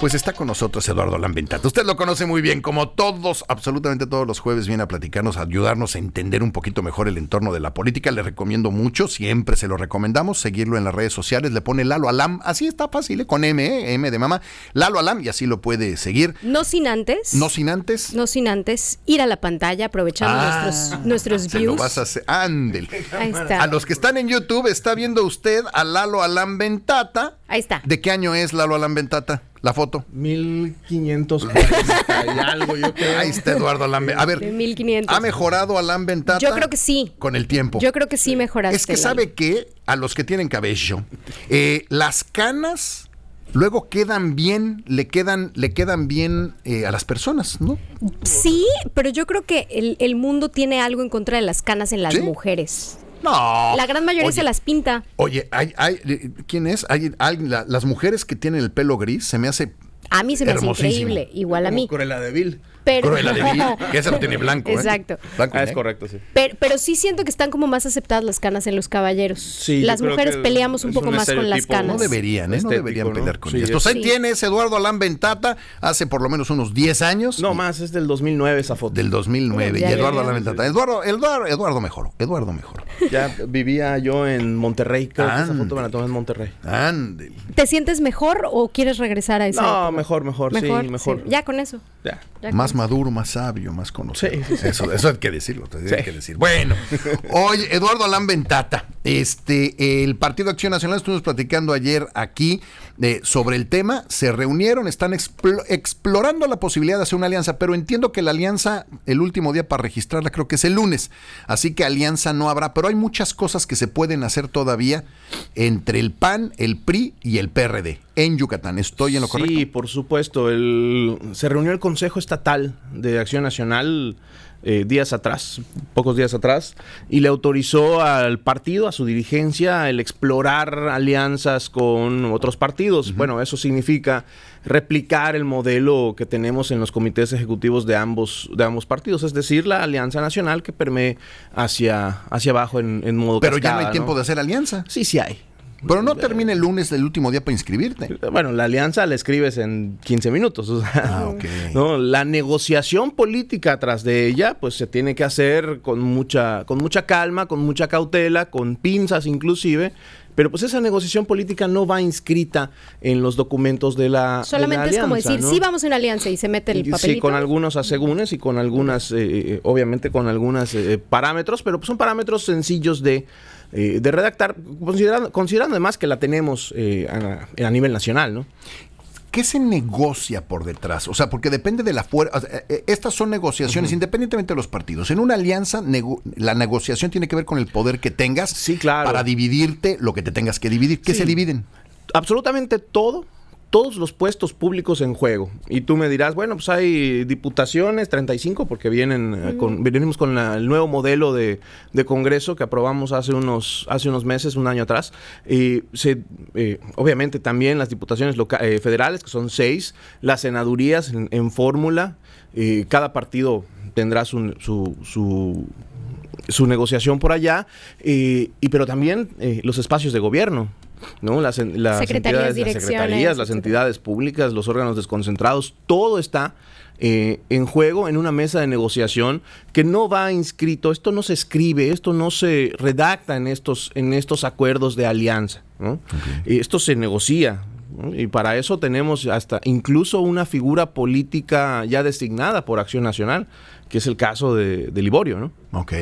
Pues está con nosotros Eduardo Lambentata. Usted lo conoce muy bien, como todos, absolutamente todos los jueves viene a platicarnos, a ayudarnos a entender un poquito mejor el entorno de la política. Le recomiendo mucho, siempre se lo recomendamos, seguirlo en las redes sociales. Le pone Lalo Alam, así está fácil, ¿eh? con M, ¿eh? M de mamá. Lalo Alam, y así lo puede seguir. No sin antes. No sin antes. No sin antes ir a la pantalla, aprovechando Ah, nuestros, nuestros se views. lo vas a hacer. Ándele. Ahí está. A los que están en YouTube, está viendo usted a Lalo Alam Ventata. Ahí está. ¿De qué año es Lalo Alam Ventata? La foto. 1540 y algo, yo creo. Ahí está Eduardo Alam. A ver, De 1500. ¿ha mejorado Alam Ventata? Yo creo que sí. Con el tiempo. Yo creo que sí mejoraste. Es que Lalo. sabe que a los que tienen cabello, eh, las canas luego quedan bien, le quedan, le quedan bien eh, a las personas, ¿no? Sí, pero yo creo que el, el mundo tiene algo en contra de las canas en las ¿Sí? mujeres. No. La gran mayoría Oye, se las pinta. Oye, hay, hay, eh, ¿quién es? Hay, hay- la- las mujeres que tienen el pelo gris, se me hace A mí se me hace increíble, igual a mí. Cruella de Vil. Pero, Cruella de Vil, que esa lo tiene blanco. ¿eh? Exacto. Blanco y Ah, es correcto, sí. Pero, pero sí siento que están como más aceptadas las canas en los caballeros. Sí, las mujeres peleamos un poco un más con las canas. No deberían, ¿eh? No deberían ¿no? pelear con Sí, ellas. Pues ahí Sí. tienes Eduardo Alán Ventata, hace por lo menos unos 10 años. No y- más, es del 2009 esa foto. Del 2009. Ya, y ya, Eduardo. Alán Ventata. Eduardo, Eduardo, Eduardo mejoró. Eduardo mejoró. Ya vivía yo en Monterrey, creo que esa Ande. foto me la tomé en Monterrey. Ándele. ¿Te sientes mejor o quieres regresar a esa No, época? mejor, mejor, sí, mejor. sí. Ya con eso. Ya. ya Más con- maduro, más sabio, más conocido. Sí, sí, sí. Eso, eso hay que decirlo, te hay Sí. que decir. Bueno, oye, Eduardo Alán Ventata, este, el Partido Acción Nacional, estuvimos platicando ayer aquí eh, sobre el tema, se reunieron, están explo- explorando la posibilidad de hacer una alianza, pero entiendo que la alianza, el último día para registrarla creo que es el lunes, así que alianza no habrá, pero hay muchas cosas que se pueden hacer todavía entre el PAN, el PRI y el PRD en Yucatán. ¿Estoy en lo correcto? Sí, por supuesto. El, se reunió el Consejo Estatal de Acción Nacional eh, días atrás, pocos días atrás, y le autorizó al partido, a su dirigencia, el explorar alianzas con otros partidos. Bueno, eso significa replicar el modelo que tenemos en los comités ejecutivos de ambos, de ambos partidos, es decir, la alianza nacional que permee hacia, hacia abajo en, en modo Pero ya no hay tiempo de hacer alianza. Sí, sí hay. Pero no termina el lunes del último día para inscribirte. Bueno, la alianza la escribes en 15 minutos. o sea, Ah, ok. ¿no? La negociación política tras de ella, pues se tiene que hacer con mucha, con mucha calma, con mucha cautela, con pinzas inclusive. Pero pues esa negociación política no va inscrita en los documentos de la de Solamente la es como decir, ¿no? sí vamos a una alianza y se mete el papelito. Sí, con algunos asegúnes y con algunas, eh, eh, obviamente con algunos parámetros, pero pues son parámetros sencillos de, eh, de redactar, considerando, considerando además que la tenemos eh, a, a nivel nacional, ¿no? ¿Qué se negocia por detrás? O sea, porque depende de la fuerza. estas son negociaciones independientemente de los partidos. En una alianza, nego- la negociación tiene que ver con el poder que tengas Sí, claro. para dividirte lo que te tengas que dividir. ¿Qué Sí. se dividen? absolutamente todo, todos los puestos públicos en juego. Y tú me dirás, bueno, pues hay diputaciones, 35, porque vienen eh, con, venimos con la- el nuevo modelo de, de Congreso que aprobamos hace unos, hace unos meses, un año atrás. Y se, eh, obviamente también las diputaciones loca- eh, federales, que son seis, las senadurías en, en fórmula. eh, cada partido tendrá su, su, su su negociación por allá, eh, y pero también eh, los espacios de gobierno. ¿No? Las, en- las Secretarías, entidades, las secretarías, las entidades públicas, los órganos desconcentrados, todo está eh, en juego en una mesa de negociación que no va inscrito, esto no se escribe, esto no se redacta en estos, en estos acuerdos de alianza. esto se negocia. Y para eso tenemos hasta incluso una figura política ya designada por Acción Nacional, que es el caso de, de Liborio, ¿no? Ok.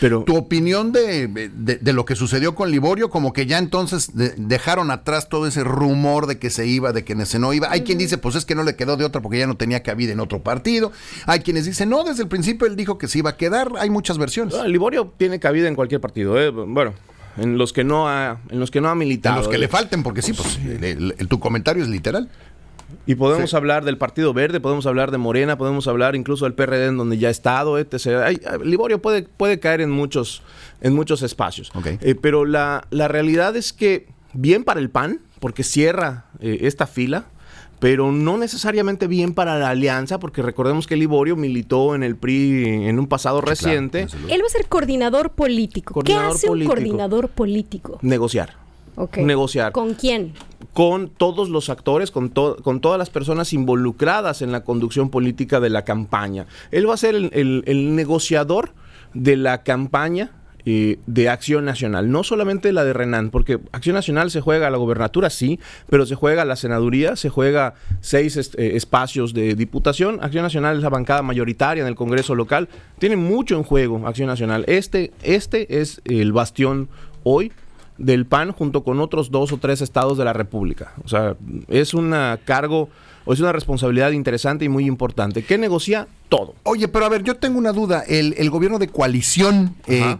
Pero Tu opinión de, de- de lo que sucedió con Liborio, como que ya entonces de- dejaron atrás todo ese rumor de que se iba, de que se no iba. Hay quien dice, pues es que no le quedó de otra porque ya no tenía cabida en otro partido. Hay quienes dicen, no, desde el principio él dijo que se iba a quedar. Hay muchas versiones. Ah, Liborio tiene cabida en cualquier partido, ¿eh? Bueno, en los que no ha, en los que no ha militado. los que ¿eh? le falten, porque sí, pues tu comentario es literal. Y podemos hablar del Partido Verde, podemos hablar de Morena, podemos hablar incluso del PRD en donde ya ha estado, etc. Hay- Liborio puede, puede caer en muchos, en muchos espacios. Ok. Eh, pero la, la realidad es que bien para el PAN, porque cierra eh, esta fila, pero no necesariamente bien para la alianza, porque recordemos que Liborio militó en el PRI en un pasado reciente. Él va a ser coordinador político. Coordinador ¿Qué hace político. un coordinador político? negociar. Negociar. ¿Con quién? Con todos los actores, con, con todas las personas involucradas en la conducción política de la campaña. Él va a ser el negociador de la campaña de Acción Nacional, no solamente la de Renan, porque Acción Nacional se juega a la gobernatura, sí, pero se juega a la senaduría, se juega seis eh, espacios de diputación. Acción Nacional es la bancada mayoritaria en el Congreso local, tiene mucho en juego Acción Nacional. Este, este es el bastión hoy del PAN junto con otros dos o tres estados de la República. O sea, es un cargo o es una responsabilidad interesante y muy importante, que negocia todo. Oye, pero a ver, yo tengo una duda. El, gobierno de coalición eh,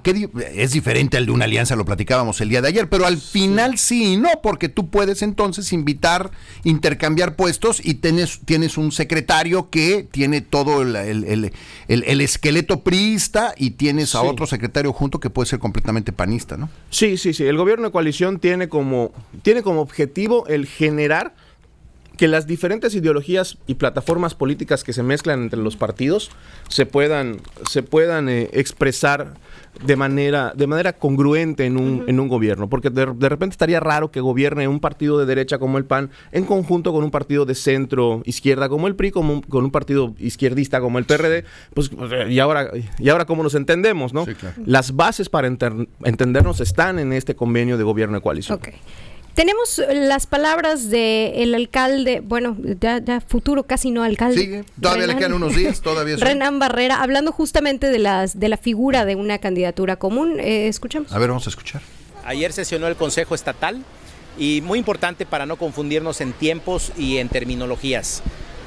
es diferente al de una alianza, lo platicábamos el día de ayer, pero al final sí, y no, porque tú puedes entonces invitar, intercambiar puestos y tienes, tienes un secretario que tiene todo el, esqueleto priista y tienes a otro secretario junto que puede ser completamente panista, ¿no? Sí, sí, sí. El gobierno de coalición tiene como, tiene como objetivo el generar que las diferentes ideologías y plataformas políticas que se mezclan entre los partidos se puedan, se puedan eh, expresar de manera, de manera congruente en un, en un gobierno, porque de, repente estaría raro que gobierne un partido de derecha como el PAN en conjunto con un partido de centro izquierda como el PRI, como con un partido izquierdista como el PRD, pues y ahora, y ahora cómo nos entendemos, ¿no? Las bases para entendernos están en este convenio de gobierno de coalición. Tenemos las palabras del alcalde, bueno, ya, futuro casi no alcalde. Sigue, todavía le quedan unos días, todavía. Renan Barrera, hablando justamente de, las, de la figura de una candidatura común. Eh, escuchamos. A ver, vamos a escuchar. Ayer sesionó el Consejo Estatal y muy importante para no confundirnos en tiempos y en terminologías.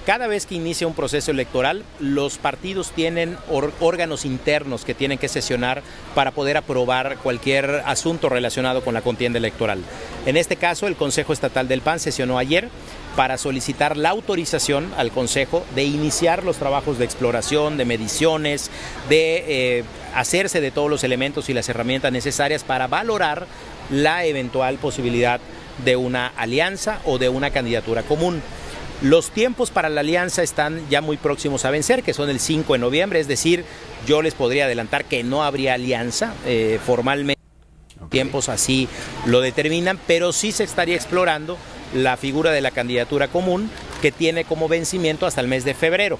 Cada vez que inicia un proceso electoral, los partidos tienen órganos internos que tienen que sesionar para poder aprobar cualquier asunto relacionado con la contienda electoral. En este caso, el Consejo Estatal del PAN sesionó ayer para solicitar la autorización al Consejo de iniciar los trabajos de exploración, de mediciones, de eh, hacerse de todos los elementos y las herramientas necesarias para valorar la eventual posibilidad de una alianza o de una candidatura común. Los tiempos para la alianza están ya muy próximos a vencer, que son el 5 de noviembre, es decir, yo les podría adelantar que no habría alianza eh, formalmente. Tiempos así lo determinan, pero sí se estaría explorando la figura de la candidatura común que tiene como vencimiento hasta el mes de febrero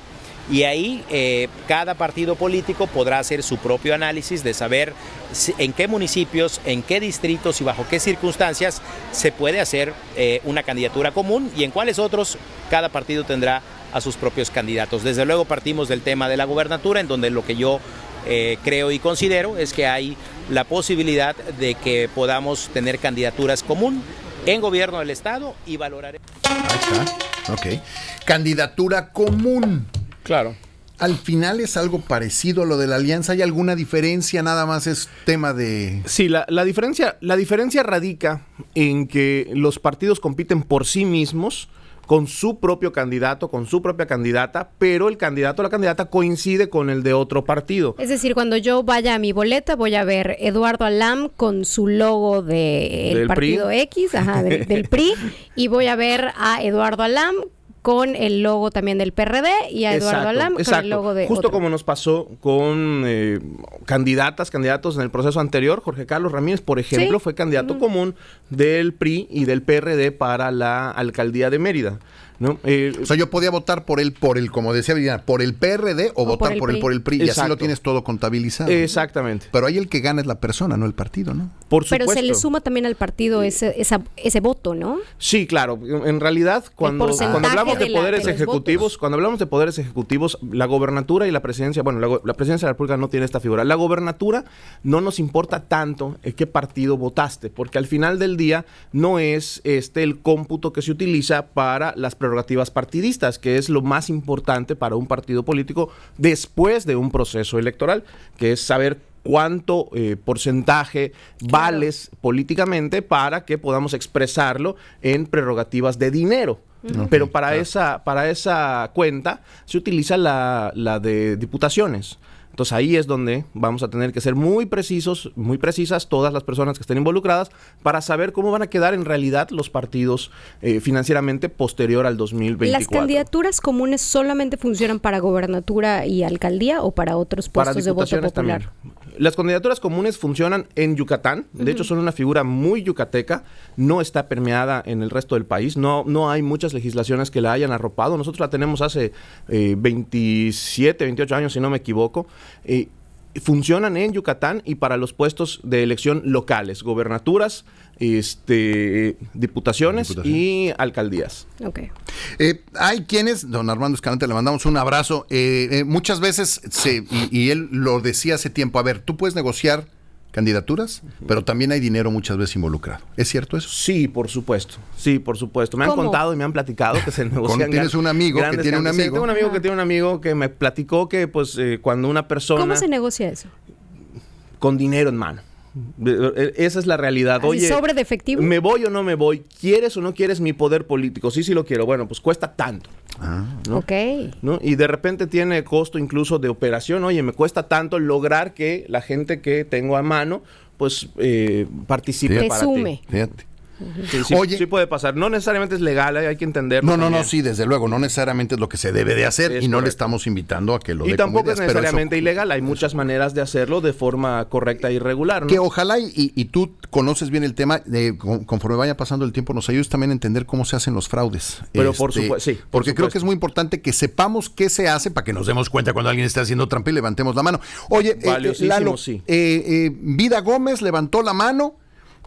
y ahí eh, cada partido político podrá hacer su propio análisis de saber en qué municipios, en qué distritos y bajo qué circunstancias se puede hacer eh, una candidatura común y en cuáles otros cada partido tendrá a sus propios candidatos. Desde luego partimos del tema de la gubernatura, en donde lo que yo eh, creo y considero es que hay la posibilidad de que podamos tener candidaturas común en gobierno del Estado y valorar. Ahí está. Ok. Candidatura común. Claro. Al final es algo parecido a lo de la alianza. ¿Hay alguna diferencia? Nada más es tema de. Sí, la, diferencia, la diferencia radica en que los partidos compiten por sí mismos con su propio candidato, con su propia candidata, pero el candidato o la candidata coincide con el de otro partido. Es decir, cuando yo vaya a mi boleta, voy a ver Eduardo Alam con su logo del partido X, ajá, del PRI, y voy a ver a Eduardo Alam con el logo también del PRD y a Eduardo Alam con el logo de Justo como nos pasó con eh, candidatas, candidatos en el proceso anterior, Jorge Carlos Ramírez, por ejemplo, fue candidato común del PRI y del PRD para la alcaldía de Mérida. ¿No? Eh, o sea, yo podía votar por él, por el, como decía Viviana, por el PRD o, votar por, el, por el PRI. Y así lo tienes todo contabilizado. Exactamente. Pero ahí el que gana es la persona, no el partido, ¿no? Por supuesto. Pero se le suma también al partido ese, ese voto, ¿no? Sí, claro. En realidad, cuando, cuando hablamos de, poderes ejecutivos, cuando hablamos de poderes ejecutivos, la gobernatura y la presidencia, bueno, la, presidencia de la República no tiene esta figura. La gobernatura no nos importa tanto en qué partido votaste, porque al final del día no es este el cómputo que se utiliza para las prerrogativas partidistas, que es lo más importante para un partido político después de un proceso electoral, que es saber cuánto eh, porcentaje vales políticamente para que podamos expresarlo en prerrogativas de dinero. Pero para, esa, para esa cuenta se utiliza la, la de diputaciones. Entonces ahí es donde vamos a tener que ser muy precisos, muy precisas todas las personas que estén involucradas para saber cómo van a quedar en realidad los partidos eh, financieramente posterior al 2024. ¿Las candidaturas comunes solamente funcionan para gobernatura y alcaldía o para otros puestos de voto popular? Las candidaturas comunes funcionan en Yucatán, de hecho son una figura muy yucateca, no está permeada en el resto del país, no, no hay muchas legislaciones que la hayan arropado, nosotros la tenemos hace 27, 28 años si no me equivoco, funcionan en Yucatán y para los puestos de elección locales, gobernaturas, este, diputaciones y alcaldías. Okay. Eh, hay quienes, don Armando Escalante, le mandamos un abrazo. Eh, eh, muchas veces, se, y, él lo decía hace tiempo, a ver, tú puedes negociar candidaturas, pero también hay dinero muchas veces involucrado. ¿Es cierto eso? Sí, por supuesto. Sí, por supuesto. Me han contado y me han platicado que se negocian. Tienes un amigo que tiene un amigo. tengo un amigo que tiene un amigo que me platicó que, pues, cuando una persona. ¿Cómo se negocia eso? Con dinero en mano. E, esa es la realidad. Oye, sobre de efectivo? ¿Me voy o no me voy? ¿Quieres o no quieres mi poder político? Sí, sí lo quiero. Bueno, pues cuesta tanto. Ah, Ok. ¿no? Y de repente tiene costo incluso de operación. Oye, me cuesta tanto lograr que la gente que tengo a mano, pues eh, participe para ti. Fíjate. Sí, Oye, sí puede pasar. No necesariamente es legal, hay que entenderlo. No, no, no, sí, desde luego. No necesariamente es lo que se debe de hacer y no le estamos invitando a que lo Y tampoco es necesariamente ilegal. Hay muchas maneras de hacerlo de forma correcta y regular. Que ojalá y, tú conoces bien el tema, conforme vaya pasando el tiempo, nos ayudes también a entender cómo se hacen los fraudes. Pero por este, supuesto, sí. porque creo que es muy importante que sepamos qué se hace para que nos demos cuenta cuando alguien está haciendo trampa y levantemos la mano. Oye, eh, Lalo, sí. Eh, eh, Vida Gómez levantó la mano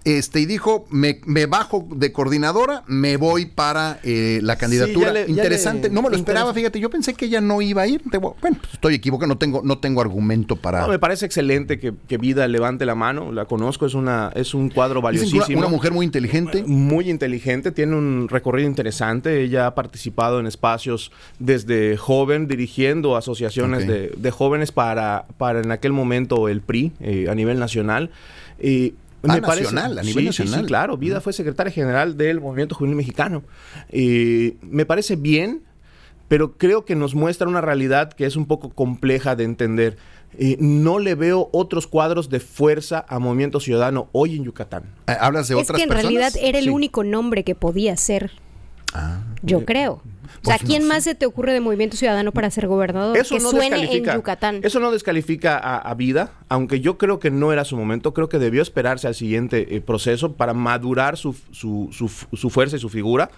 este, y dijo, me, me, bajo de coordinadora, me voy para eh, la candidatura. Interesante, no me lo esperaba, fíjate, yo pensé que ella no iba a ir. Bueno, pues, estoy equivocado, no tengo, no tengo argumento para... No, me parece excelente que, Vida levante la mano, la conozco, es, una, es un cuadro valiosísimo. Una, una, mujer muy inteligente. Muy inteligente, tiene un recorrido interesante, ella ha participado en espacios desde joven, dirigiendo asociaciones de, jóvenes para, para en aquel momento el PRI eh, a nivel nacional. Y Ah, nacional, a nivel nacional. Sí, claro. Vida fue secretaria general del Movimiento Juvenil Mexicano. y me parece bien, pero creo que nos muestra una realidad que es un poco compleja de entender. no le veo otros cuadros de fuerza a Movimiento Ciudadano hoy en Yucatán. Eh, ¿Hablas de otras Es que en realidad era el único nombre que podía ser. Ah. Yo creo. O sea, ¿quién más se te ocurre de Movimiento Ciudadano para ser gobernador? Eso que suene en Yucatán. Eso no descalifica a, Vida, aunque yo creo que no era su momento. Creo que debió esperarse al siguiente eh, proceso para madurar su, fuerza y su figura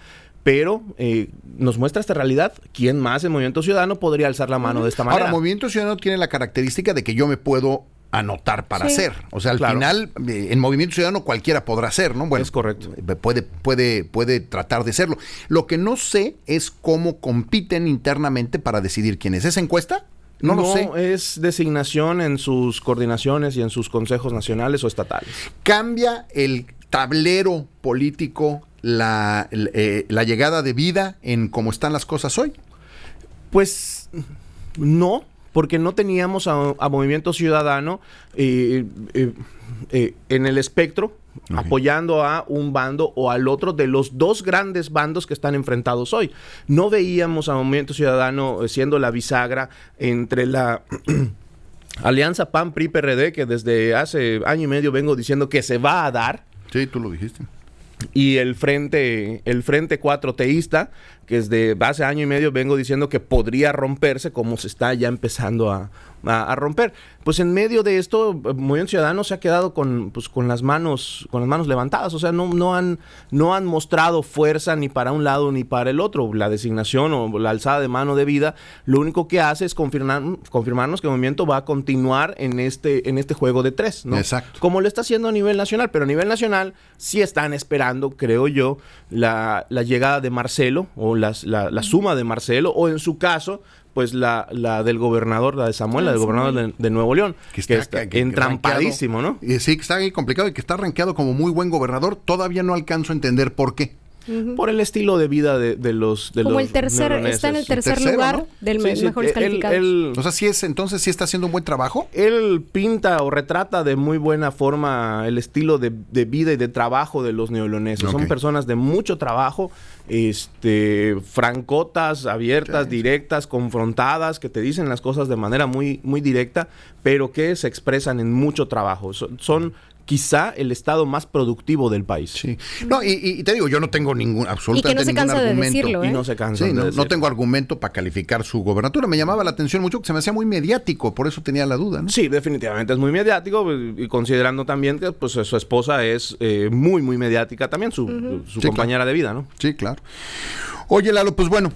pero eh, nos muestra esta realidad. ¿Quién más en Movimiento Ciudadano podría alzar la mano de esta manera? Ahora, Movimiento Ciudadano tiene la característica de que yo me puedo anotar para hacer. O sea, al final, eh, en Movimiento Ciudadano cualquiera podrá hacer, ¿no? Bueno, es correcto. Eh, puede, puede, puede tratar de serlo. Lo que no sé es cómo compiten internamente para decidir quién es. ¿Esa encuesta? No, lo sé. es designación en sus coordinaciones y en sus consejos nacionales o estatales. ¿Cambia el tablero político la, eh, la llegada de vida en cómo están las cosas hoy? Pues no, porque no teníamos a, Movimiento Ciudadano eh, eh, eh, en el espectro apoyando a un bando o al otro de los dos grandes bandos que están enfrentados hoy. No veíamos a Movimiento Ciudadano siendo la bisagra entre la... Alianza PAN PRI PRD que desde hace año y medio vengo diciendo que se va a dar. Sí, tú lo dijiste y el frente el frente cuatro teísta que desde hace año y medio vengo diciendo que podría romperse como se está ya empezando a, a, romper. Pues en medio de esto, Movimiento Ciudadano se ha quedado con, pues, con las manos, con las manos levantadas. O sea, no, no, han, no han mostrado fuerza ni para un lado ni para el otro. La designación o la alzada de mano de vida, lo único que hace es confirmar, confirmarnos que el movimiento va a continuar en este, en este juego de tres, ¿no? Exacto. Como lo está haciendo a nivel nacional, pero a nivel nacional sí están esperando, creo yo, la, llegada de Marcelo o las, la, la suma de Marcelo, o en su caso, pues la, la del gobernador, la de Samuel, la del gobernador de, Nuevo León, que está, entrampadísimo, ¿no? Y sí, que está ahí complicado y que está rankeado como muy buen gobernador. Todavía no alcanzo a entender por qué. Por el estilo de vida de, de los de Como el tercer, está en el tercer lugar del mejor o sea, sí es, entonces sí está haciendo un buen trabajo. Él pinta o retrata de muy buena forma el estilo de, vida y de trabajo de los neoloneses. Son personas de mucho trabajo, este, francotas, abiertas, directas, confrontadas, que te dicen las cosas de manera muy, muy directa, pero que se expresan en mucho trabajo. son quizá el estado más productivo del país. Sí. No, y, te digo, yo no tengo ningún absolutamente y que no se cansa De decirlo, ¿eh? Y no se cansa. no, no, tengo argumento para calificar su gobernatura. Me llamaba la atención mucho que se me hacía muy mediático, por eso tenía la duda. ¿no? Sí, definitivamente es muy mediático y considerando también que pues su esposa es eh, muy, muy mediática también, su, su compañera de vida, ¿no? Sí, claro. Oye, Lalo, pues bueno,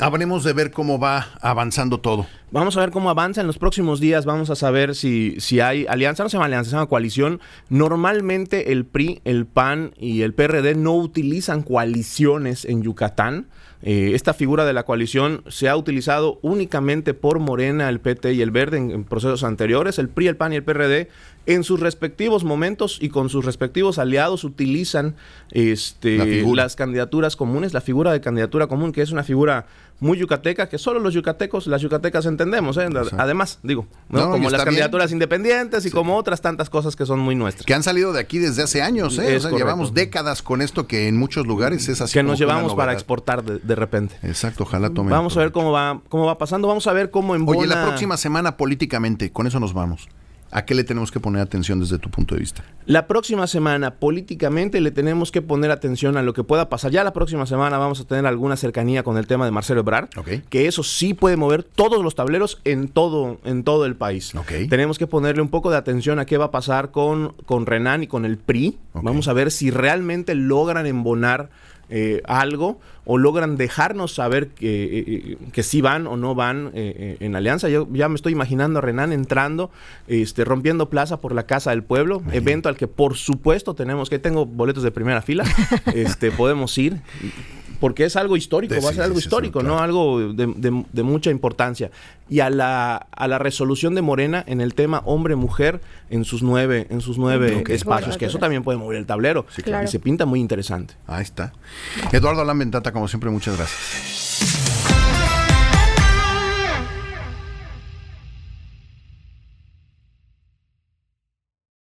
Habremos de ver cómo va avanzando todo. Vamos a ver cómo avanza en los próximos días. Vamos a saber si, si hay alianza. No se llama alianza, se llama coalición. Normalmente el PRI, el PAN y el PRD no utilizan coaliciones en Yucatán. Eh, esta figura de la coalición se ha utilizado únicamente por Morena, el PT y el Verde en, procesos anteriores. El PRI, el PAN y el PRD en sus respectivos momentos y con sus respectivos aliados utilizan este, las candidaturas comunes, la figura de candidatura común, que es una figura muy yucateca, que solo los yucatecos, las yucatecas entendemos, ¿eh? además, digo, como las candidaturas independientes y como otras tantas cosas que son muy nuestras. Que han salido de aquí desde hace años, ¿eh? llevamos décadas con esto que en muchos lugares es así. Que nos llevamos para exportar de, repente. Exacto, ojalá tome. Vamos a ver cómo va, cómo va pasando, vamos a ver cómo en Oye, la próxima semana políticamente, con eso nos vamos. ¿A qué le tenemos que poner atención desde tu punto de vista? La próxima semana, políticamente, le tenemos que poner atención a lo que pueda pasar. Ya la próxima semana vamos a tener alguna cercanía con el tema de Marcelo Ebrard, que eso sí puede mover todos los tableros en todo, en todo el país. Tenemos que ponerle un poco de atención a qué va a pasar con, con Renan y con el PRI. Vamos a ver si realmente logran embonar eh, algo o logran dejarnos saber que, eh, eh, que sí van o no van en alianza. Yo ya me estoy imaginando a Renan entrando, este, rompiendo plaza por la Casa del Pueblo, evento al que por supuesto tenemos que, tengo boletos de primera fila, este, podemos ir porque es algo histórico, va a ser algo histórico, ¿no? Algo de, mucha importancia. Y a la, a la resolución de Morena en el tema hombre-mujer en sus nueve, en sus nueve espacios, que eso también puede mover el tablero. Y se pinta muy interesante. Ahí está. Eduardo Alambentata, como siempre, muchas gracias.